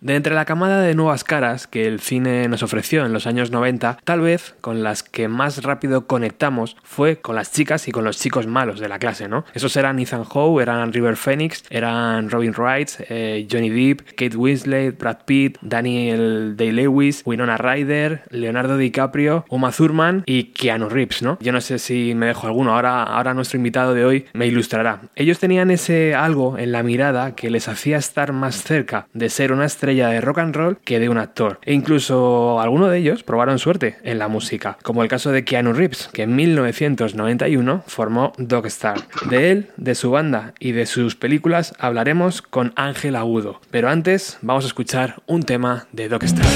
De entre la camada de nuevas caras que el cine nos ofreció en los años 90, tal vez con las que más rápido conectamos fue con las chicas y con los chicos malos de la clase, ¿no? Esos eran Ethan Howe, eran River Phoenix, eran Robin Wright, eh, Johnny Depp, Kate Winslet, Brad Pitt, Daniel Day-Lewis, Winona Ryder, Leonardo DiCaprio, Uma Thurman y Keanu Reeves, ¿no? Yo no sé si me dejo alguno, ahora, ahora nuestro invitado de hoy me ilustrará. Ellos tenían ese algo en la mirada que les hacía estar más cerca de ser una estrella de rock and roll que de un actor. E incluso algunos de ellos probaron suerte en la música, como el caso de Keanu Reeves, que en 1991 formó Dogstar. De él, de su banda y de sus películas hablaremos con Ángel Agudo. Pero antes vamos a escuchar un tema de Dogstar.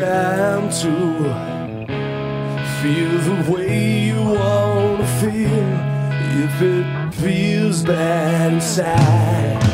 trying to feel the way you wanna feel if it feels bad inside.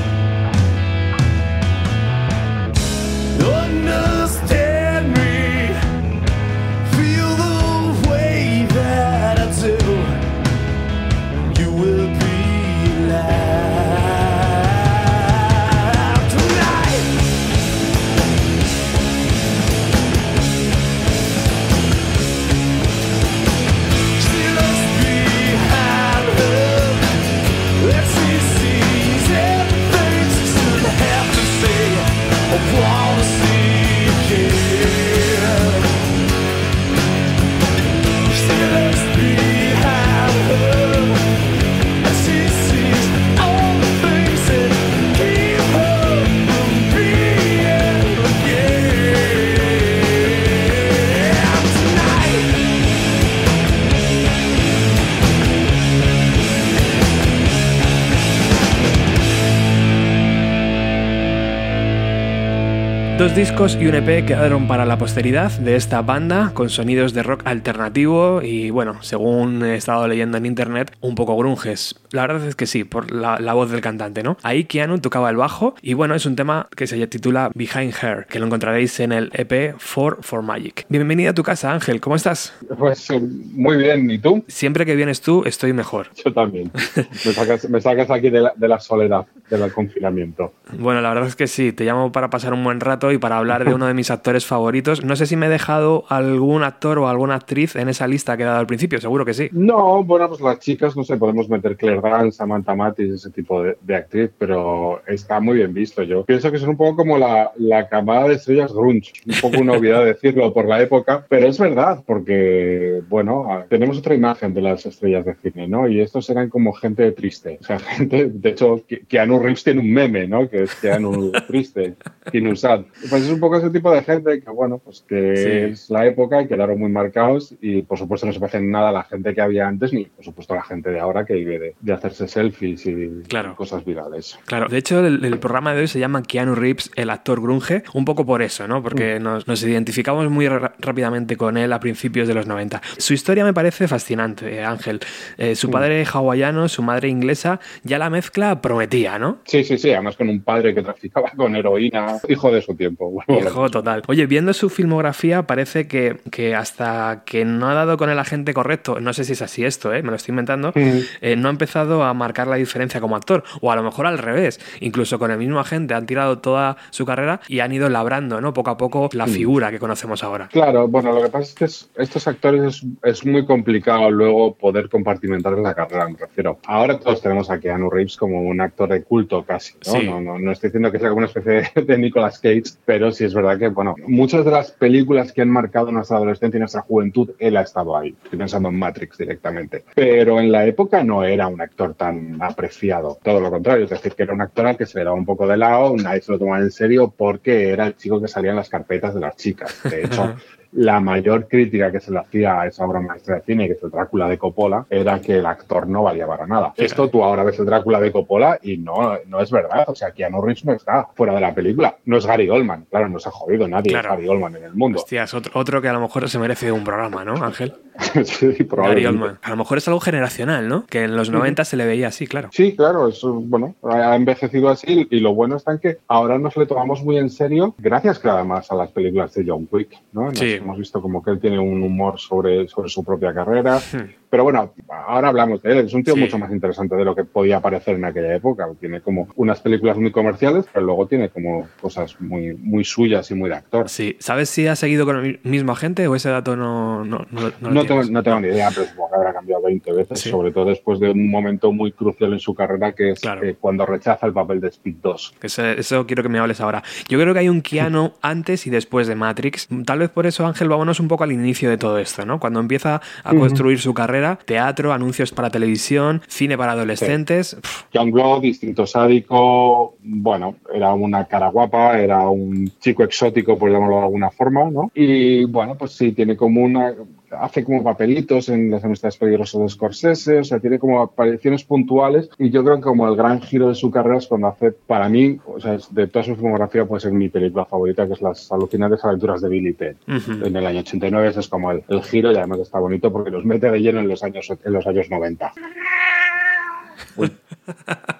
Dos discos y un EP quedaron para la posteridad de esta banda con sonidos de rock alternativo y bueno, según he estado leyendo en internet, un poco grunges. La verdad es que sí, por la, la voz del cantante, ¿no? Ahí Keanu tocaba el bajo y bueno, es un tema que se titula Behind Her, que lo encontraréis en el EP 4 for Magic. Bienvenida a tu casa, Ángel, ¿cómo estás? Pues eh, muy bien, ¿y tú? Siempre que vienes tú, estoy mejor. Yo también. me, sacas, me sacas aquí de la, de la soledad, del confinamiento. Bueno, la verdad es que sí, te llamo para pasar un buen rato y para hablar de uno de mis actores favoritos. No sé si me he dejado algún actor o alguna actriz en esa lista que he dado al principio, seguro que sí. No, bueno, pues las chicas, no sé, podemos meter Claire Danes, Samantha Matis, ese tipo de, de, actriz, pero está muy bien visto. Yo pienso que son un poco como la, la camada de estrellas grunge, un poco una obviedad decirlo por la época, pero es verdad, porque, bueno, tenemos otra imagen de las estrellas de cine, ¿no? Y estos eran como gente triste, o sea, gente, de hecho, Keanu Reeves tiene un meme, ¿no? Que es Keanu triste, Keanu sad. Pues es un poco ese tipo de gente que, bueno, pues que sí. es la época y quedaron muy marcados y, por supuesto, no se parecen nada a la gente que había antes ni, por supuesto, a la gente de ahora que vive de, de hacerse selfies y claro. cosas virales. Claro, de hecho, el, el, programa de hoy se llama Keanu Reeves, el actor grunge, un poco por eso, ¿no? Porque mm. nos, nos, identificamos muy rápidamente con él a principios de los 90. Su historia me parece fascinante, eh, Ángel. Eh, su padre hawaiano, su madre inglesa, ya la mezcla prometía, ¿no? Sí, sí, sí, además con un padre que traficaba con heroína, hijo de su tiempo. Hijo total. Oye, viendo su filmografía, parece que, que, hasta que no ha dado con el agente correcto, no sé si es así esto, ¿eh? me lo estoy inventando, eh, no ha empezado a marcar la diferencia como actor, o a lo mejor al revés, incluso con el mismo agente han tirado toda su carrera y han ido labrando, ¿no? Poco a poco la figura que conocemos ahora. Claro, bueno, lo que pasa es que es, estos actores es, es, muy complicado luego poder compartimentar la carrera, me refiero. Ahora todos tenemos a Keanu Reeves como un actor de culto casi, ¿no? Sí. No, no, no, estoy diciendo que sea como una especie de Nicolas Cage, pero sí es verdad que, bueno, muchas de las películas que han marcado nuestra adolescencia y nuestra juventud, él ha estado ahí. Estoy pensando en Matrix directamente. Pero en la época no era un actor tan apreciado, todo lo contrario, es decir, que era un actor al que se le daba un poco de lado, nadie se lo tomaba en serio porque era el chico que salía en las carpetas de las chicas. De hecho, la mayor crítica que se le hacía a esa obra maestra de cine, que es el Drácula de Coppola, era que el actor no valía para nada. Esto tú ahora ves el Drácula de Coppola y no, no es verdad. O sea, Keanu Reeves no está fuera de la película. No es Gary Oldman. Claro, no se ha jodido nadie claro. es Gary Oldman en el mundo. Hostias, otro, otro que a lo mejor se merece un programa, ¿no, Ángel? sí, Oldman. A lo mejor es algo generacional, ¿no? Que en los 90 se le veía así, claro. Sí, claro. Es, bueno, ha envejecido así y lo bueno está en que ahora nos le tomamos muy en serio gracias, claro, además a las películas de John Wick, ¿no? Nos Sí. hemos visto como que él tiene un humor sobre, sobre su propia carrera. Hmm. Pero bueno, ahora hablamos de él. Es un tío Sí. mucho más interesante de lo que podía parecer en aquella época. Tiene como unas películas muy comerciales, pero luego tiene como cosas muy, muy suyas y muy de actor. Sí. ¿Sabes si ha seguido con el mismo agente o ese dato no, no, no, no tengo, tienes? no tengo ni idea, pero supongo que habrá cambiado 20 veces, Sí. sobre todo después de un momento muy crucial en su carrera, que es Claro. eh, cuando rechaza el papel de Speed 2. Eso, eso quiero que me hables ahora. Yo creo que hay un Keanu antes y después de Matrix. Tal vez por eso, Ángel, vámonos un poco al inicio de todo esto, ¿no? Cuando empieza a construir su carrera, teatro, anuncios para televisión, cine para adolescentes. Pff, Youngblood, Instinto Sádico, bueno, era una cara guapa, era un chico exótico, por llamarlo de alguna forma, ¿no? Y bueno, pues sí, tiene como una. Hace como papelitos en las amistades peligrosas de Scorsese, o sea, tiene como apariciones puntuales. Y yo creo que como el gran giro de su carrera es cuando hace, para mí, o sea, de toda su filmografía, puede ser mi película favorita, que es Las alucinantes aventuras de Billy Ted. ujú. En el año 89 ese es como el, el giro y además está bonito porque los mete de lleno en los años, en los años 90.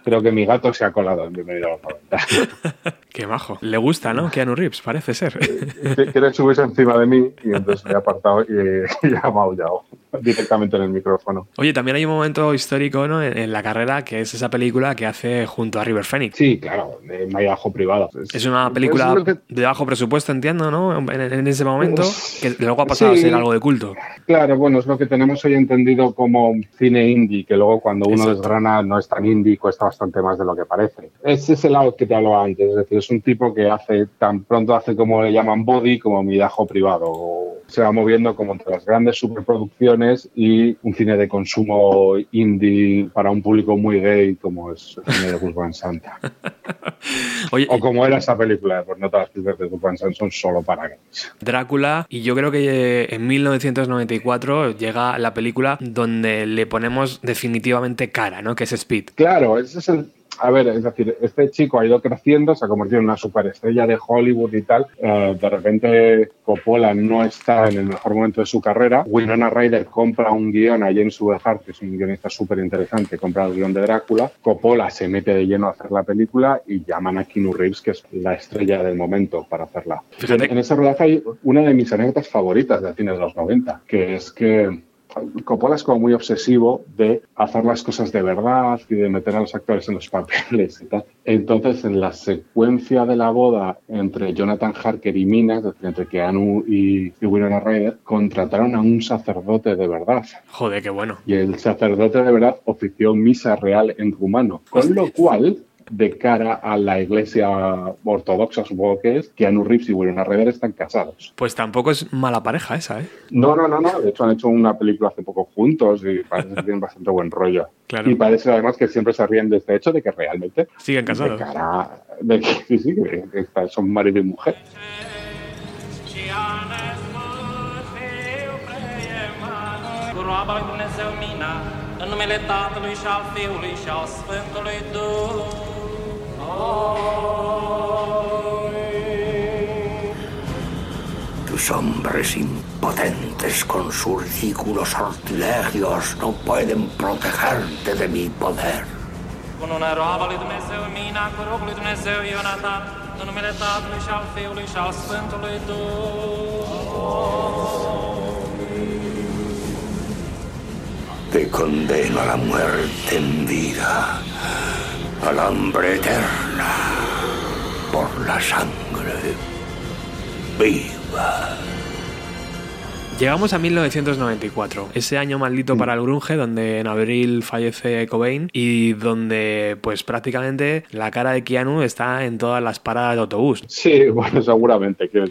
Creo que mi gato se ha colado en Bienvenido a los 90. Qué majo. Le gusta, ¿no? Keanu Reeves, parece ser. Quiere subirse encima de mí y entonces me ha apartado y, y ha maullado directamente en el micrófono. Oye, también hay un momento histórico ¿no? en, en la carrera que es esa película que hace junto a River Phoenix. Sí, claro, de Mayajo privado. Es una película es lo que- de bajo presupuesto, entiendo, ¿no? En, en ese momento, que luego ha pasado Sí. a ser algo de culto. Claro, bueno, es lo que tenemos hoy entendido como cine indie, que luego cuando uno Exacto. desgrana no es tan indie, cuesta bastante más de lo que parece. Es ese lado que te hablaba antes, es decir, es un tipo que hace, tan pronto hace como le llaman body, como midajo privado. O se va moviendo como entre las grandes superproducciones y un cine de consumo indie para un público muy gay, como es el cine de Gus Van Sant. Oye, O como era esa película, pues no todas las películas de Gus Van Sant son solo para gays. Drácula, y yo creo que eh, en 1994 llega la película donde le ponemos definitivamente cara, ¿no? Que es Speed. Claro, ese es el, a ver, es decir, este chico ha ido creciendo, se ha convertido en una superestrella de Hollywood y tal. Eh, de repente Coppola no está en el mejor momento de su carrera. Winona Ryder compra un guion a James Hart, que es un guionista súper interesante, compra el guion de Drácula. Coppola se mete de lleno a hacer la película y llaman a Keanu Reeves, que es la estrella del momento para hacerla. En, en ese rodaje hay una de mis anécdotas favoritas del cine de los 90, que es que Coppola es como muy obsesivo de hacer las cosas de verdad y de meter a los actores en los papeles y tal. Entonces, en la secuencia de la boda entre Jonathan Harker y Mina, es decir, entre Keanu y, y Winona Ryder, contrataron a un sacerdote de verdad. Joder, qué bueno. Y el sacerdote de verdad ofició misa real en rumano. Con lo cual, de cara a la iglesia ortodoxa, supongo que es, que Anu Reeves y Winona Ryder están casados. Pues tampoco es mala pareja esa, ¿eh? No, no, no, no. De hecho, han hecho una película hace poco juntos y parece que tienen bastante buen rollo. Claro. Y parece además que siempre se ríen de este hecho de que realmente. Siguen casados. De cara. De que, sí, sí, que, que son marido y mujer. Numele Tatălui și al Fiului și al Sfântului Duh. Tus hombres impotentes con sus ridículos sortilegios no pueden protegerte de mi poder. Cu una roaba lui Dumnezeu mina, cu rugul lui Dumnezeu Ionatan, în numele Tatălui și al Fiului și al Sfântului Duh. Te condeno a la muerte en vida, al hambre eterna, por la sangre viva. Llegamos a 1994, ese año maldito para el grunge, donde en abril fallece Cobain y donde, pues prácticamente la cara de Keanu está en todas las paradas de autobús. Sí, bueno, seguramente. Que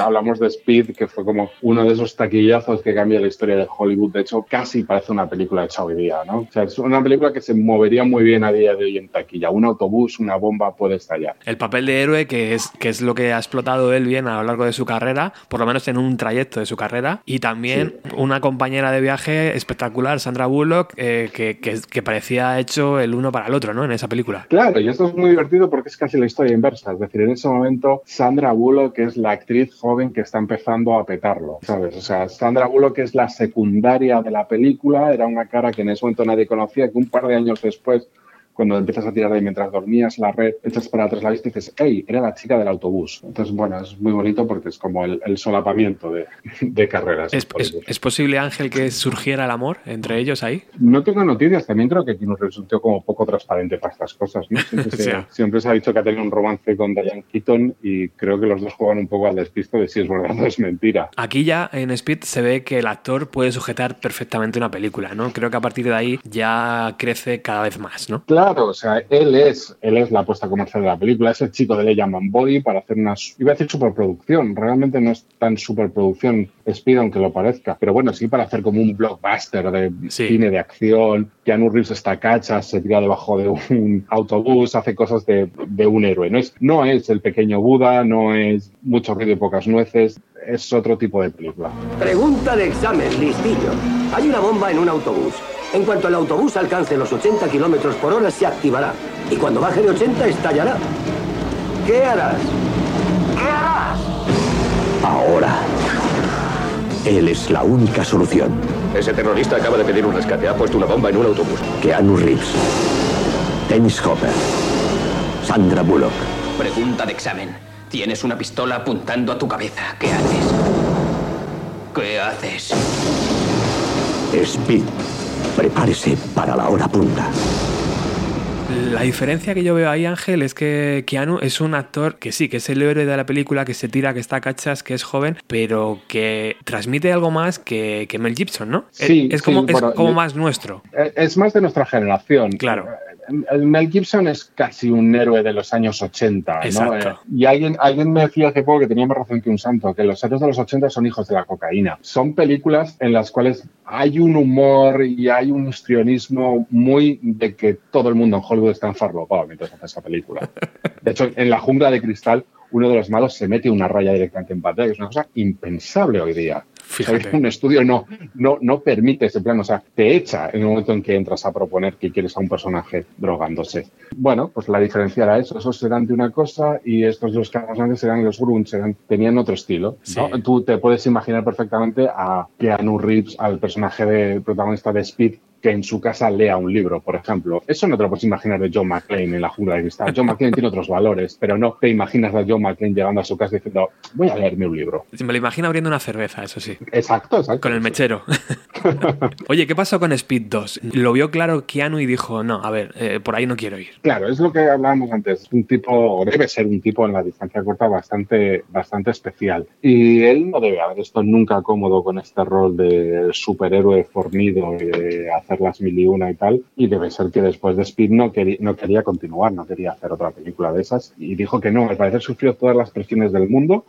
hablamos de Speed, que fue como uno de esos taquillazos que cambia la historia de Hollywood. De hecho, casi parece una película hecha hoy día, ¿no? O sea, es una película que se movería muy bien a día de hoy en taquilla. Un autobús, una bomba puede estallar. El papel de héroe, que es, que es lo que ha explotado él bien a lo largo de su carrera, por lo menos en un trayecto de su carrera, y también sí. una compañera de viaje espectacular, Sandra Bullock, eh, que, que, que, parecía hecho el uno para el otro, ¿no? En esa película. Claro, y esto es muy divertido porque es casi la historia inversa. Es decir, en ese momento, Sandra Bullock es la actriz joven que está empezando a petarlo, ¿sabes? O sea, Sandra Bullock es la secundaria de la película, era una cara que en ese momento nadie conocía, que un par de años después cuando empiezas a tirar de ahí mientras dormías la red, echas para atrás la vista y dices, hey, era la chica del autobús. Entonces, bueno, es muy bonito porque es como el, el solapamiento de, de carreras. ¿Es, es, ¿Es, posible, Ángel, que surgiera el amor entre ellos ahí? No tengo noticias. También creo que Reeves un tío como poco transparente para estas cosas. ¿no? Siempre, se, sí. siempre, se, ha dicho que ha tenido un romance con Diane Keaton y creo que los dos juegan un poco al despiste de si es verdad o es mentira. Aquí ya en Speed se ve que el actor puede sujetar perfectamente una película, ¿no? Creo que a partir de ahí ya crece cada vez más, ¿no? Claro, o sea, él es, él es la apuesta comercial de la película, es el chico de Le llaman Body para hacer una, iba a decir superproducción, realmente no es tan superproducción Speed aunque lo parezca, pero bueno, sí para hacer como un blockbuster de sí. cine de acción, Keanu Reeves está cacha, se tira debajo de un autobús, hace cosas de, de un héroe, no es, no es el pequeño Buda, no es mucho ruido y pocas nueces, es otro tipo de película. Pregunta de examen, listillo. Hay una bomba en un autobús. En cuanto el autobús alcance los 80 kilómetros por hora, se activará. Y cuando baje de 80, estallará. ¿Qué harás? ¿Qué harás? Ahora. Él es la única solución. Ese terrorista acaba de pedir un rescate. Ha puesto una bomba en un autobús. Keanu Reeves. Dennis Hopper. Sandra Bullock. Pregunta de examen. Tienes una pistola apuntando a tu cabeza. ¿Qué haces? ¿Qué haces? Speed. Prepárese para la hora punta. La diferencia que yo veo ahí, Ángel, es que Keanu es un actor que sí, que es el héroe de la película, que se tira, que está cachas, que es joven, pero que transmite algo más que, que Mel Gibson, ¿no? Sí, es, es como, sí, es bueno, como yo- más nuestro. Es más de nuestra generación. Claro. El Mel Gibson es casi un héroe de los años 80, ¿no? Eh, Y alguien, alguien me decía hace poco que tenía más razón que un santo, que los héroes de los 80 son hijos de la cocaína. Son películas en las cuales hay un humor y hay un histrionismo muy de que todo el mundo en Hollywood está enfarlopado mientras hace esa película. De hecho, en La jungla de cristal uno de los malos se mete una raya directamente en pantalla, que es una cosa impensable hoy día. Fíjate. O sea, un estudio no, no, no permite ese plan, o sea, te echa en el momento en que entras a proponer que quieres a un personaje drogándose. Bueno, pues la diferencia era eso, esos eran de una cosa y estos dos antes eran los grunts, eran, tenían otro estilo. Tú te puedes imaginar perfectamente a Keanu Reeves, al personaje de protagonista de Speed, que en su casa lea un libro, por ejemplo. Eso no te lo puedes imaginar de John McClane en la jungla de cristal. John McClane tiene otros valores, pero no te imaginas a John McClane llegando a su casa diciendo, voy a leerme un libro. Me lo imagino abriendo una cerveza, eso sí. Exacto, exacto. Con el mechero. Oye, ¿qué pasó con Speed 2? Lo vio claro Keanu y dijo, no, a ver, eh, por ahí no quiero ir. Claro, es lo que hablábamos antes. Un tipo, o debe ser un tipo en la distancia corta bastante, bastante especial. Y él no debe haber estado nunca cómodo con este rol de superhéroe fornido y de hacer las mil y una y tal. Y debe ser que después de Speed no quería, no quería continuar, no quería hacer otra película de esas. Y dijo que no, al parecer sufrió todas las presiones del mundo.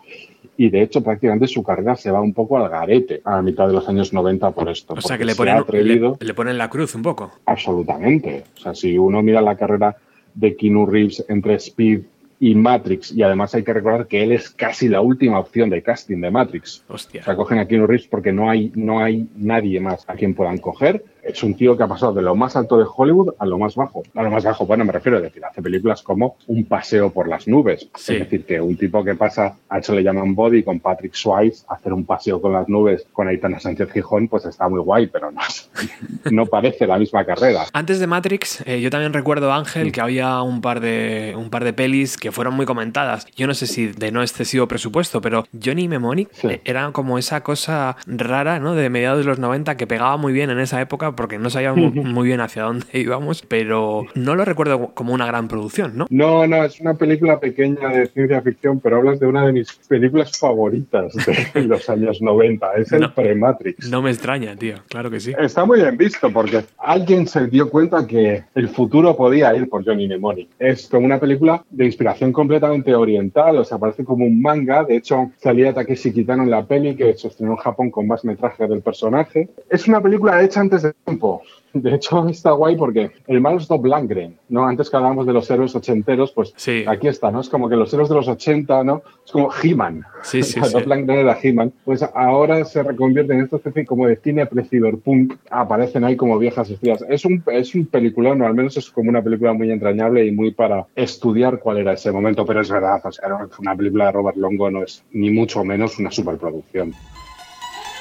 Y de hecho, prácticamente su carrera se va un poco al garete a la mitad de los años 90 por esto. O sea, que le ponen, ha atrevido- le, le ponen la cruz un poco. Absolutamente. O sea, si uno mira la carrera de Keanu Reeves entre Speed y Matrix, y además hay que recordar que él es casi la última opción de casting de Matrix. Hostia. O sea, cogen a Keanu Reeves porque no hay, no hay nadie más a quien puedan coger. Es un tío que ha pasado de lo más alto de Hollywood a lo más bajo. A lo más bajo, bueno, me refiero a decir, hace películas como Un paseo por las nubes. Sí. Es decir, que un tipo que pasa, a eso le llaman Body, con Patrick Swayze, hacer un paseo con las nubes con Aitana Sánchez Gijón, pues está muy guay, pero no, no parece la misma carrera. Antes de Matrix, eh, yo también recuerdo, Ángel, que había un par, de, un par de pelis que fueron muy comentadas. Yo no sé si de no excesivo presupuesto, pero Johnny Mnemonic Sí. eh, era como esa cosa rara, ¿no? De mediados de los 90 que pegaba muy bien en esa época porque no sabíamos muy bien hacia dónde íbamos, pero no lo recuerdo como una gran producción, ¿no? No, no, es una película pequeña de ciencia ficción, pero hablas de una de mis películas favoritas de los años 90. Es el No. pre-Matrix. No me extraña, tío. Claro que sí. Está muy bien visto porque alguien se dio cuenta que el futuro podía ir por Johnny Mnemonic. Es como una película de inspiración completamente oriental, o sea, parece como un manga. De hecho, salía Takeshi Kitano en la peli que se estrenó en Japón con más metraje del personaje. Es una película hecha antes de tiempo. De hecho, está guay porque el malo es Lundgren, ¿no? Antes que hablábamos de los héroes ochenteros, pues Sí. aquí está, ¿no? Es como que los héroes de los 80, ¿no? Es como He-Man. Sí, sí, O sea, sí. Era He-Man. Pues ahora se reconvierte en esta especie como de cine pre-cyberpunk. Aparecen ahí como viejas estrellas. Es un, es un peliculón, o al menos es como una película muy entrañable y muy para estudiar cuál era ese momento. Pero es verdad, o sea, era una película de Robert Longo no es ni mucho menos una superproducción.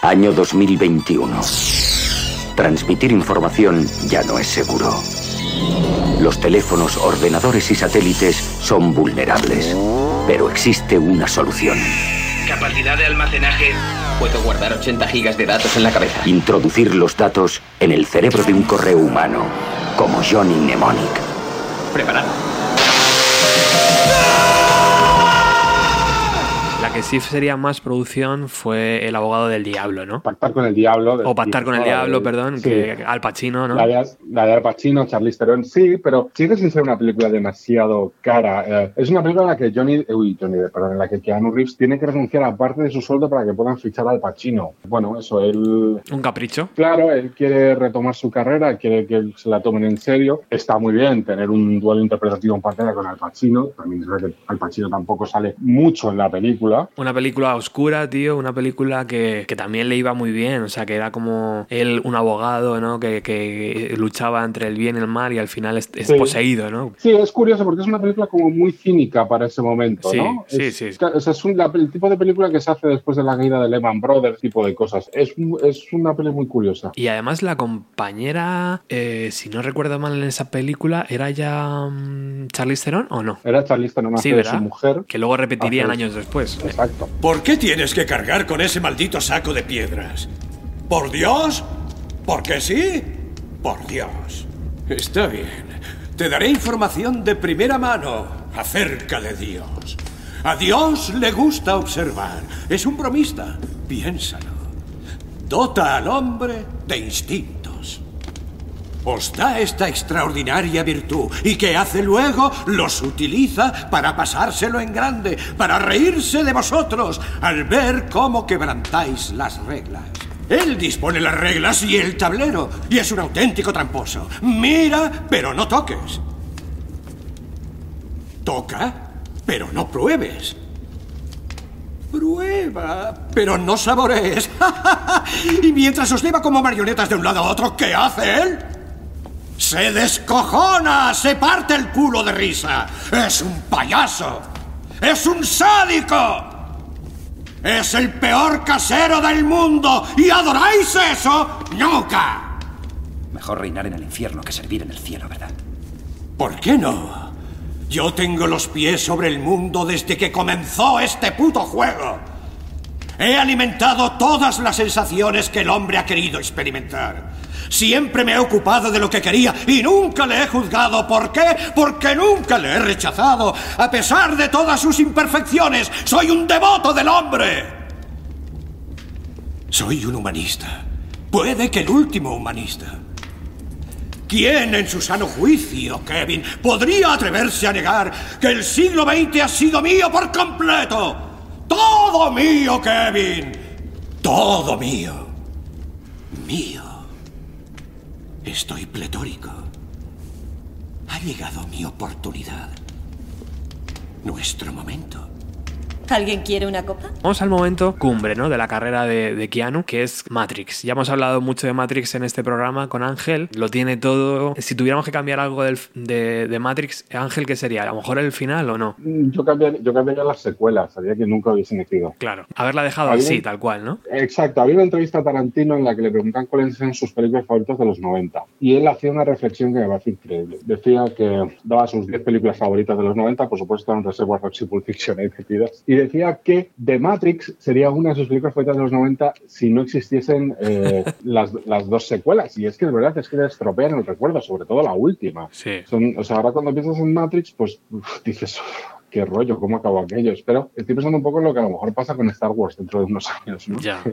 Año 2021. Transmitir información ya no es seguro. Los teléfonos, ordenadores y satélites son vulnerables. Pero existe una solución. Capacidad de almacenaje. Puedo guardar 80 gigas de datos en la cabeza. Introducir los datos en el cerebro de un correo humano, como Johnny Mnemonic. Preparado. Que sí sería más producción fue El abogado del diablo, ¿no? Pactar con el diablo. O Pactar con el diablo, perdón, Sí. que Al Pacino, ¿no? La de, la de Al Pacino, Charlize Theron, sí, pero sigue sin ser una película demasiado cara. Eh, es una película en la que Johnny, uy, Johnny, perdón, en la que Keanu Reeves tiene que renunciar a parte de su sueldo para que puedan fichar al Pacino. Bueno, eso, él, Un capricho. claro, él quiere retomar su carrera, quiere que se la tomen en serio. Está muy bien tener un duelo interpretativo en pantalla con Al Pacino. También es verdad que Al Pacino tampoco sale mucho en la película. Una película oscura, tío, una película que, que también le iba muy bien, o sea, que era como él, un abogado, ¿no? Que, que luchaba entre el bien y el mal y al final es, es Sí. poseído, ¿no? Sí, es curioso porque es una película como muy cínica para ese momento, Sí, ¿no? sí, es, sí. O sea, es un- la- el tipo de película que se hace después de la caída de Lehman Brothers, tipo de cosas. Es, es una peli muy curiosa. Y además la compañera, eh, si no recuerdo mal en esa película, ¿era ya mm, Charlize Theron o no? Era Charlize Theron Sí, ¿verdad? su mujer. Que luego repetirían años después. ¿Por qué tienes que cargar con ese maldito saco de piedras? ¿Por Dios? ¿Porque sí? Por Dios. Está bien. Te daré información de primera mano acerca de Dios. A Dios le gusta observar. Es un bromista. Piénsalo. Dota al hombre de instintos. Os da esta extraordinaria virtud y que hace luego los utiliza para pasárselo en grande, para reírse de vosotros al ver cómo quebrantáis las reglas. Él dispone las reglas y el tablero y es un auténtico tramposo. Mira, pero no toques. Toca, pero no pruebes. Prueba, pero no saborees. y mientras os lleva como marionetas de un lado a otro, ¿qué hace él? Se descojona, se parte el culo de risa. Es un payaso. Es un sádico. Es el peor casero del mundo. ¿Y adoráis eso? Nunca. Mejor reinar en el infierno que servir en el cielo, ¿verdad? ¿Por qué no? Yo tengo los pies sobre el mundo desde que comenzó este puto juego. He alimentado todas las sensaciones que el hombre ha querido experimentar. Siempre me he ocupado de lo que quería y nunca le he juzgado. ¿Por qué? Porque nunca le he rechazado. A pesar de todas sus imperfecciones, soy un devoto del hombre. Soy un humanista. Puede que el último humanista. ¿Quién en su sano juicio, Kevin, podría atreverse a negar que el siglo XX ha sido mío por completo? Todo mío, Kevin. Todo mío. Mío. Estoy pletórico. Ha llegado mi oportunidad. Nuestro momento. ¿Alguien quiere una copa? Vamos al momento cumbre ¿no? de la carrera de, de, Keanu, que es Matrix. Ya hemos hablado mucho de Matrix en este programa con Ángel, lo tiene todo. Si tuviéramos que cambiar algo del, de, de, Matrix, Ángel, ¿qué sería? ¿A lo mejor el final o no? Yo cambiaría, yo cambiaría las secuelas, sabía que nunca hubiesen nacido. Claro, haberla dejado había, así, tal cual, ¿no? Exacto, había una entrevista a Tarantino en la que le preguntan cuáles eran sus películas favoritas de los 90. Y él hacía una reflexión que me parece increíble. Decía que daba sus 10 películas favoritas de los 90, por supuesto, en Reservoir Dogs y Pulp Fiction ahí metidas. Y decía que The Matrix sería una de sus películas favoritas de los 90 si no existiesen eh, las, las, dos secuelas. Y es que es verdad, es que le estropean el recuerdo, sobre todo la última. Sí. Son, o sea, ahora cuando piensas en Matrix, pues uf, dices, qué rollo, cómo acabó aquello. Pero estoy pensando un poco en lo que a lo mejor pasa con Star Wars dentro de unos años.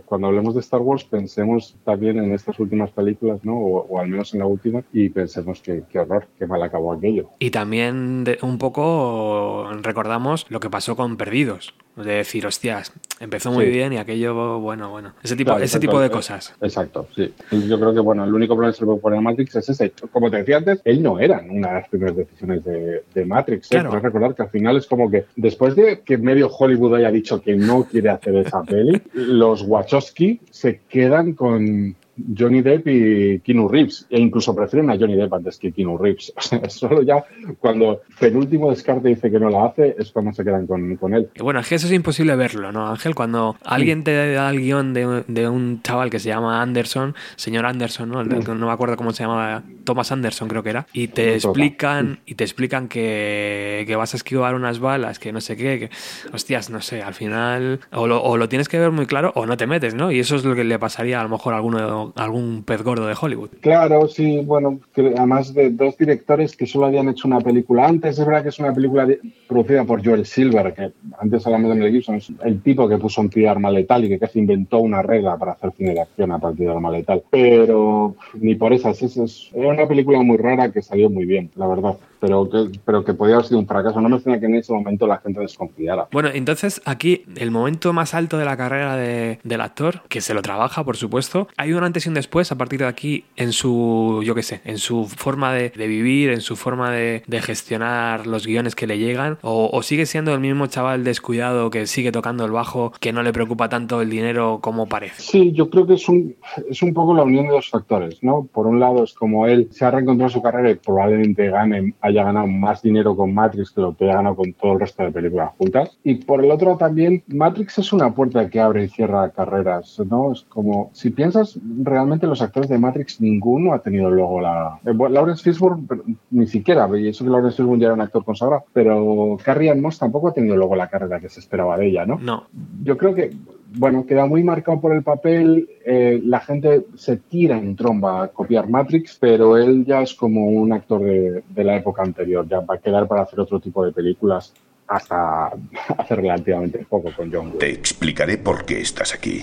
Cuando hablemos de Star Wars, pensemos también en estas últimas películas, ¿no? O, o al menos en la última, y pensemos que qué horror, qué mal acabó aquello. Y también de, un poco recordamos lo que pasó con Perdidos. De decir, hostias, empezó muy Sí. bien y aquello, bueno, bueno. Ese tipo, Claro, ese exacto. tipo de cosas. Exacto, sí. Yo creo que, bueno, el único problema que se puede poner a Matrix es ese. Como te decía antes, él no era una de las primeras decisiones de, de Matrix. ¿eh? Claro. Recordar que al final es como que después de que medio Hollywood haya dicho que no quiere hacer esa peli, los Wachowski se quedan con Johnny Depp y Keanu Reeves. E incluso prefieren a Johnny Depp antes que Keanu Reeves. O sea, solo ya cuando penúltimo descarte dice que no la hace, es cuando se quedan con, con él. Y bueno, es que eso es imposible verlo, ¿no, Ángel? Cuando alguien te da el guion de, de un chaval que se llama Anderson, señor Anderson, ¿no? No me acuerdo cómo se llamaba, Thomas Anderson creo que era, y te explican, y te explican que, que vas a esquivar unas balas, que no sé qué, que, hostias, no sé, al final, o lo, o lo tienes que ver muy claro o no te metes, ¿no? Y eso es lo que le pasaría a lo mejor a alguno, algún pez gordo de Hollywood. Claro, sí, bueno, además de dos directores que solo habían hecho una película antes, es verdad que es una película producida por Joel Silver, que antes hablamos de Mel Gibson, es el tipo que puso en pie Arma Letal y que casi inventó una regla para hacer cine de acción a partir de Arma Letal. Pero ni por esas, es, es- era una película muy rara que salió muy bien, la verdad, pero que, pero que podía haber sido un fracaso. No me extraña que en ese momento la gente desconfiara. Bueno, entonces aquí el momento más alto de la carrera de- del actor, que se lo trabaja, por supuesto, hay un antes y un después a partir de aquí en su, yo qué sé, en su forma de, de vivir, en su forma de, de gestionar los guiones que le llegan, o, o sigue siendo el mismo chaval descuidado que sigue tocando el bajo, que no le preocupa tanto el dinero como parece. Sí, yo creo que es un, es un poco la unión de dos factores, ¿no? Por un lado es como él se ha reencontrado en su carrera y probablemente gane, haya ganado más dinero con Matrix que lo que haya ganado con todo el resto de películas juntas. Y por el otro también, Matrix es una puerta que abre y cierra carreras, ¿no? Es como, si piensas, realmente los actores de Matrix ninguno ha tenido luego la... eh, bueno, Lawrence Fishburne pero ni siquiera, y eso que Lawrence Fishburne ya era un actor consagrado, pero Carrie Ann Moss tampoco ha tenido luego la carrera que se esperaba de ella, ¿no? No, yo creo que, bueno, queda muy marcado por el papel. eh, la gente se tira en tromba a copiar Matrix, pero él ya es como un actor de, de la época anterior. Ya va a quedar para hacer otro tipo de películas hasta hace relativamente poco con John Wick. Te explicaré por qué estás aquí.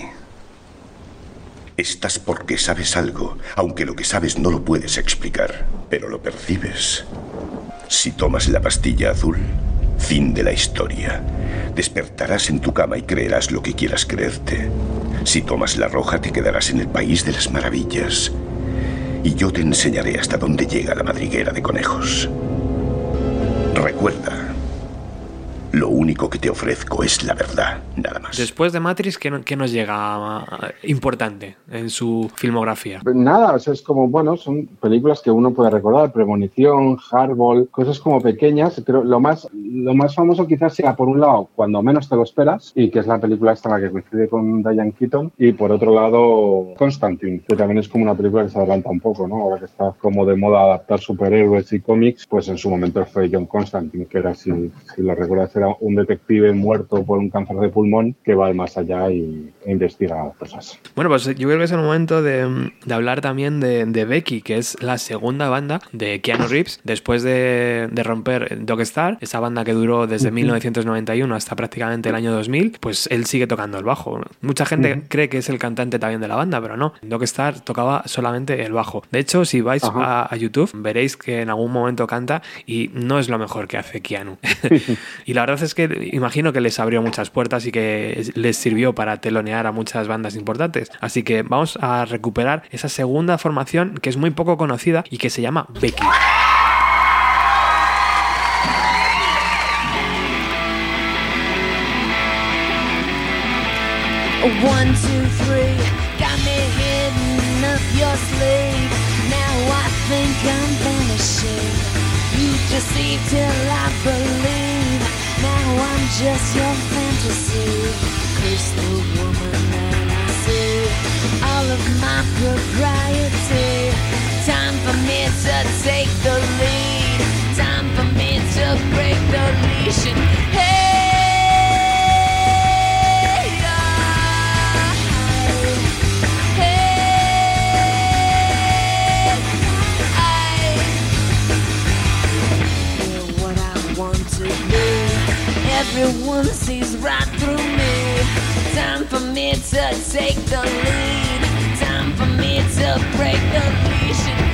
Estás porque sabes algo, aunque lo que sabes no lo puedes explicar, pero lo percibes. Si tomas la pastilla azul, fin de la historia. Despertarás en tu cama y creerás lo que quieras creerte. Si tomas la roja, te quedarás en el país de las maravillas. Y yo te enseñaré hasta dónde llega la madriguera de conejos. Recuerda, Lo único que te ofrezco es la verdad, nada más. Después de Matrix, ¿qué, no- qué nos llega eh, importante en su filmografía? Nada, o sea, es como, bueno, son películas que uno puede recordar, Premonición, Hardball, cosas como pequeñas. Creo lo más, lo más famoso quizás sea, por un lado, cuando menos te lo esperas, y que es la película esta en la que coincide con Diane Keaton, y por otro lado, Constantine, que también es como una película que se adelanta un poco, ¿no? Ahora que está como de moda adaptar superhéroes y cómics, pues en su momento fue John Constantine, que era, si, si lo recuerdas, era un detective muerto por un cáncer de pulmón que va más allá y e investiga cosas. Bueno, pues yo creo que es el momento de, de hablar también de, de Becky, que es la segunda banda de Keanu Reeves, después de, de romper Dog Star, esa banda que duró desde Ujú. 1991 hasta prácticamente el año 2000, pues él sigue tocando el bajo. Mucha gente cree que es el cantante también de la banda, pero no. Dog Star tocaba solamente el bajo. De hecho, si vais a YouTube, veréis que en algún momento canta y no es lo mejor que hace Keanu. y la verdad es que imagino que les abrió muchas puertas y que les sirvió para telonear a muchas bandas importantes. Así que vamos a recuperar esa segunda formación que es muy poco conocida y que se llama Becky. Now I think I'm vanishing. You deceive till I believe. Just your fantasy. Curse the woman that I see. All of my propriety. Time for me to take the lead. Time for me to break the leash. And hey. Everyone sees right through me. Time for me to take the lead. Time for me to break the leash.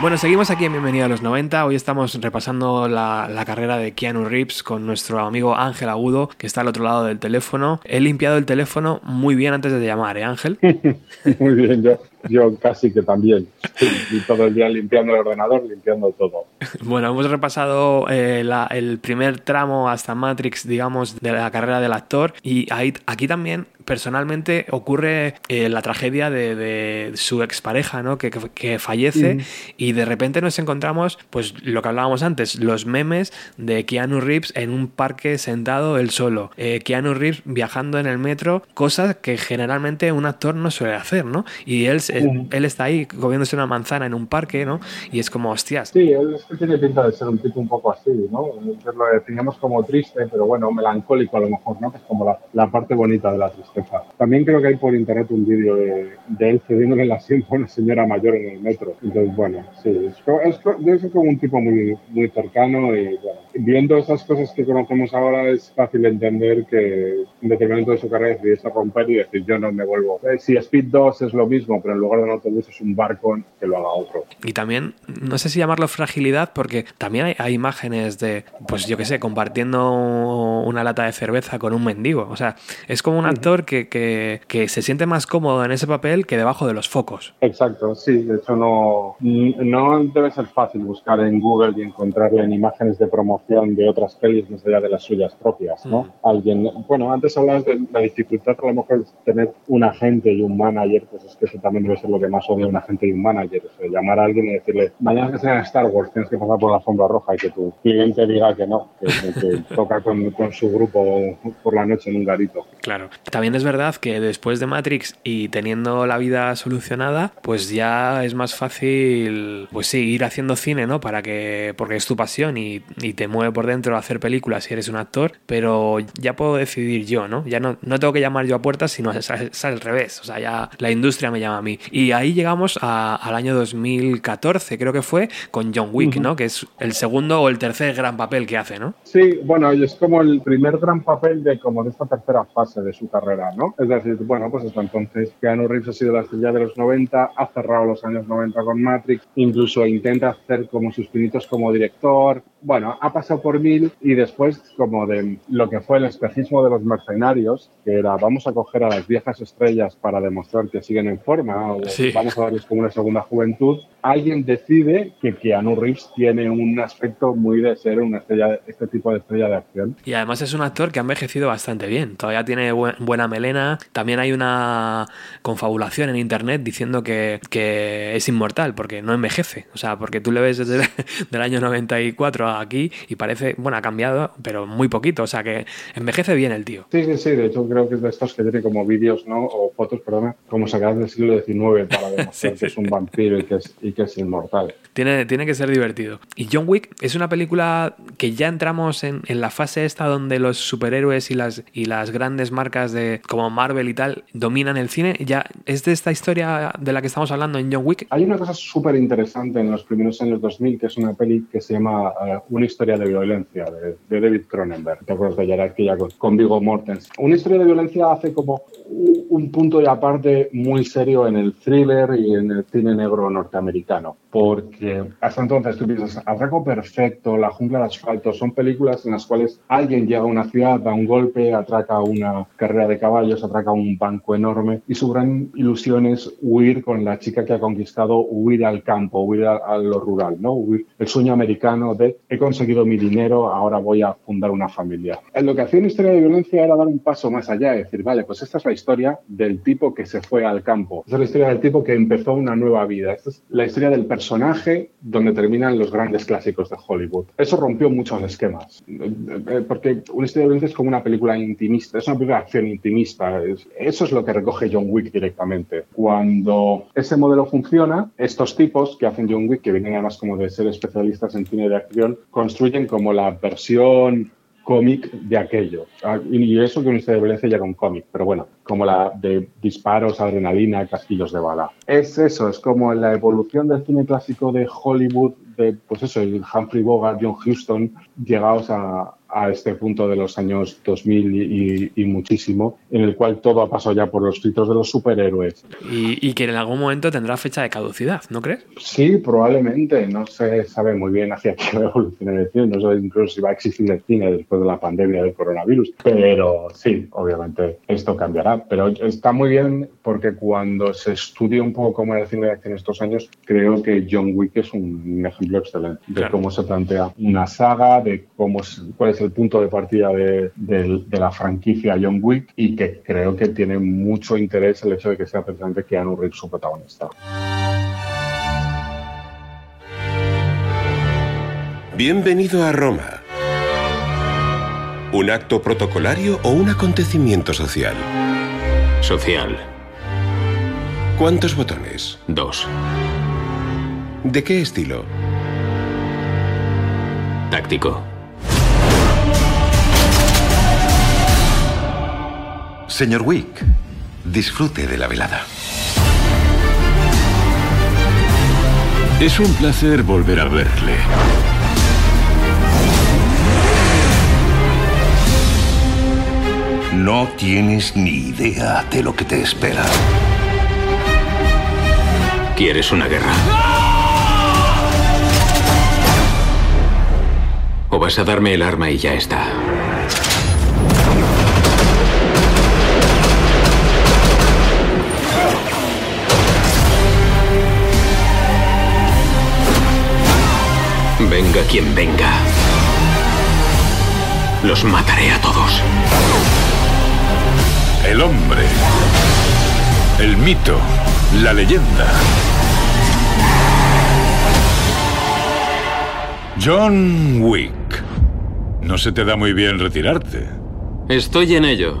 Bueno, seguimos aquí en Bienvenido a los 90. Hoy estamos repasando la, carrera de Keanu Reeves con nuestro amigo Ángel Agudo, que está al otro lado del teléfono. He limpiado el teléfono muy bien antes de llamar, ¿eh, Ángel? Muy bien, yo, yo casi que también. Y todo el día limpiando el ordenador, limpiando todo. Bueno, hemos repasado eh, la- el primer tramo hasta Matrix, digamos, de la carrera del actor. Y ahí, aquí también, personalmente, ocurre eh, la tragedia de, de su expareja, ¿no? Que, que- que fallece. Mm. Y de repente nos encontramos, pues lo que hablábamos antes, los memes de Keanu Reeves en un parque sentado él solo. Eh, Keanu Reeves viajando en el metro, cosas que generalmente un actor no suele hacer, ¿no? Y él, Mm. él está ahí comiéndose una manzana en un parque, ¿no? Y es como, hostias. Sí, él es que tiene pinta de ser un tipo un poco así, ¿no? Lo definimos como triste, pero bueno, melancólico a lo mejor, ¿no? Que es como la, la parte bonita de la tristeza. También creo que hay por internet un vídeo de, de él cediéndole el asiento a una señora mayor en el metro. Entonces, bueno, sí, es, es, ser como un tipo muy, muy cercano y, bueno, viendo esas cosas que conocemos ahora es fácil entender que en determinado de su carrera decidiese romper y decir, yo no me vuelvo. Eh, Si Speed 2 es lo mismo, pero en lugar de un autobús es un barco, que lo haga otro. Y también, no sé si llamarlo fragilidad, porque también hay, hay imágenes de, pues yo qué sé, compartiendo una lata de cerveza con un mendigo. O sea, es como un actor que, que, que se siente más cómodo en ese papel que debajo de los focos. Exacto, sí, de hecho no, no debe ser fácil buscar en Google y encontrarle en imágenes de promoción de otras pelis más allá de las suyas propias, ¿no? Mm. Alguien, bueno, antes hablabas de la dificultad a lo mejor de tener un agente y un manager, pues es que eso también ser lo que más odia un agente y un manager, o sea, llamar a alguien y decirle, mañana que sea Star Wars tienes que pasar por la alfombra roja y que tu cliente diga que no, que, que- que toca con, con su grupo por la noche en un garito. Claro. También es verdad que después de Matrix y teniendo la vida solucionada, pues ya es más fácil, pues sí, ir haciendo cine, ¿no? Para que, porque es tu pasión y, y te mueve por dentro hacer películas si eres un actor, pero ya puedo decidir yo, ¿no? Ya no, no tengo que llamar yo a puertas, sino es, es al revés. O sea, ya la industria me llama a mí. Y ahí llegamos a- al año 2014, creo que fue, con John Wick, ¿no? Que es el segundo o el tercer gran papel que hace, ¿no? Sí, bueno, y es como el primer gran papel de como de esta tercera fase de su carrera, ¿no? Es decir, bueno, pues hasta entonces Keanu Reeves ha sido la estrella de los 90, ha cerrado los años 90 con Matrix, incluso intenta hacer como sus pinitos como director, bueno, ha pasado por mil y después como de lo que fue el espejismo de los mercenarios, que era vamos a coger a las viejas estrellas para demostrar que siguen en forma o Sí. vamos a darles como una segunda juventud, alguien decide que Keanu Reeves tiene un aspecto muy de ser una estrella, este tipo de estrella de acción. Y además es un actor que ha envejecido bastante bien. Todavía tiene buen- buena melena. También hay una confabulación en internet diciendo que, que es inmortal porque no envejece. O sea, porque tú le ves desde el del año 94 a aquí y parece, bueno, ha cambiado, pero muy poquito. O sea, que envejece bien el tío. Sí, sí, sí, de hecho creo que es de estos que tiene como vídeos, ¿no? O fotos, perdona, como sacadas del siglo XIX para demostrar que es un vampiro y que es, y que es inmortal. Tiene, tiene que ser divertido. Y John Wick es una película que ya entramos en, en la fase esta donde los superhéroes y las, y las grandes marcas de como Marvel y tal dominan el cine. Ya es de esta historia de la que estamos hablando en John Wick. Hay una cosa súper interesante en los primeros años 2000, que es una peli que se llama eh, Una historia de violencia, de, de David Cronenberg. ¿Te acuerdas de Jerarquía con, con Viggo Mortensen? Una historia de violencia hace como un punto y aparte muy serio en el thriller y en el cine negro norteamericano. Porque hasta entonces tú piensas, Atraco Perfecto, La Jungla de Asfalto, son películas en las cuales alguien llega a una ciudad, da un golpe, atraca una carrera de caballos, atraca un banco enorme y su gran ilusión es huir con la chica que ha conquistado, huir al campo, huir a, a lo rural, ¿no? Huir, el sueño americano de he conseguido mi dinero, ahora voy a fundar una familia. Eh, Lo que hacía una historia de violencia era dar un paso más allá decir, vale, pues esta es la historia del tipo que se fue al campo. Esta es la historia del tipo que empezó una nueva vida. Esta es la historia del personaje donde terminan los grandes clásicos de Hollywood. Eso rompió muchos esquemas. Eh, eh, Porque una historia de violencia es como una película intimista, es una película de acción intimista. Es- Eso es lo que recoge John Wick directamente. Cuando ese modelo funciona, estos tipos que hacen John Wick, que vienen además como de ser especialistas en cine de acción, construyen como la versión cómic de aquello. Ah, Y eso que una historia de violencia ya un cómic, pero bueno, como la de disparos, adrenalina, casquillos de bala. Es eso, es como la evolución del cine clásico de Hollywood, de, pues eso, el Humphrey Bogart, John Huston, llegados a, a este punto de los años 2000 y, y- muchísimo, en el cual todo ha pasado ya por los filtros de los superhéroes. Y, y que en algún momento tendrá fecha de caducidad, ¿no crees? Sí, probablemente. No se sabe muy bien hacia qué va a evolucionar el cine. No sé incluso si va a existir el cine después de la pandemia del coronavirus. Pero sí, obviamente esto cambiará. Pero está muy bien porque cuando se estudia un poco cómo era el cine de acción estos años, creo que John Wick es un ejemplo excelente de Claro. cómo se plantea una saga, de cómo es- cuál es el punto de partida de, de- de la franquicia John Wick y que creo que tiene mucho interés el hecho de que sea precisamente Keanu Reeves su protagonista. Bienvenido a Roma. ¿Un acto protocolario o un acontecimiento social? Social. ¿Cuántos botones? Dos. ¿De qué estilo? Táctico. Señor Wick, disfrute de la velada. Es un placer volver a verle. No tienes ni idea de lo que te espera. ¿Quieres una guerra? ¿O vas a darme el arma y ya está? Quien venga. Los mataré a todos. El hombre. El mito. La leyenda. John Wick. No se te da muy bien retirarte. Estoy en ello.